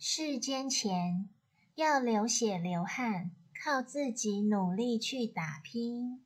世间钱要流血流汗靠自己努力去打拼。